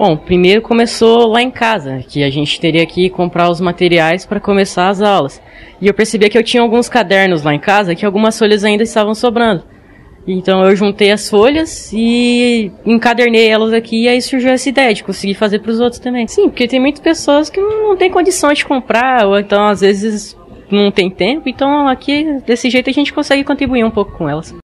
Bom, primeiro começou lá em casa, que a gente teria que comprar os materiais para começar as aulas. E eu percebi que eu tinha alguns cadernos lá em casa que algumas folhas ainda estavam sobrando. Então eu juntei as folhas e encadernei elas aqui e aí surgiu essa ideia de conseguir fazer para os outros também. Sim, porque tem muitas pessoas que não têm condição de comprar ou então às vezes não tem tempo, então aqui desse jeito a gente consegue contribuir um pouco com elas.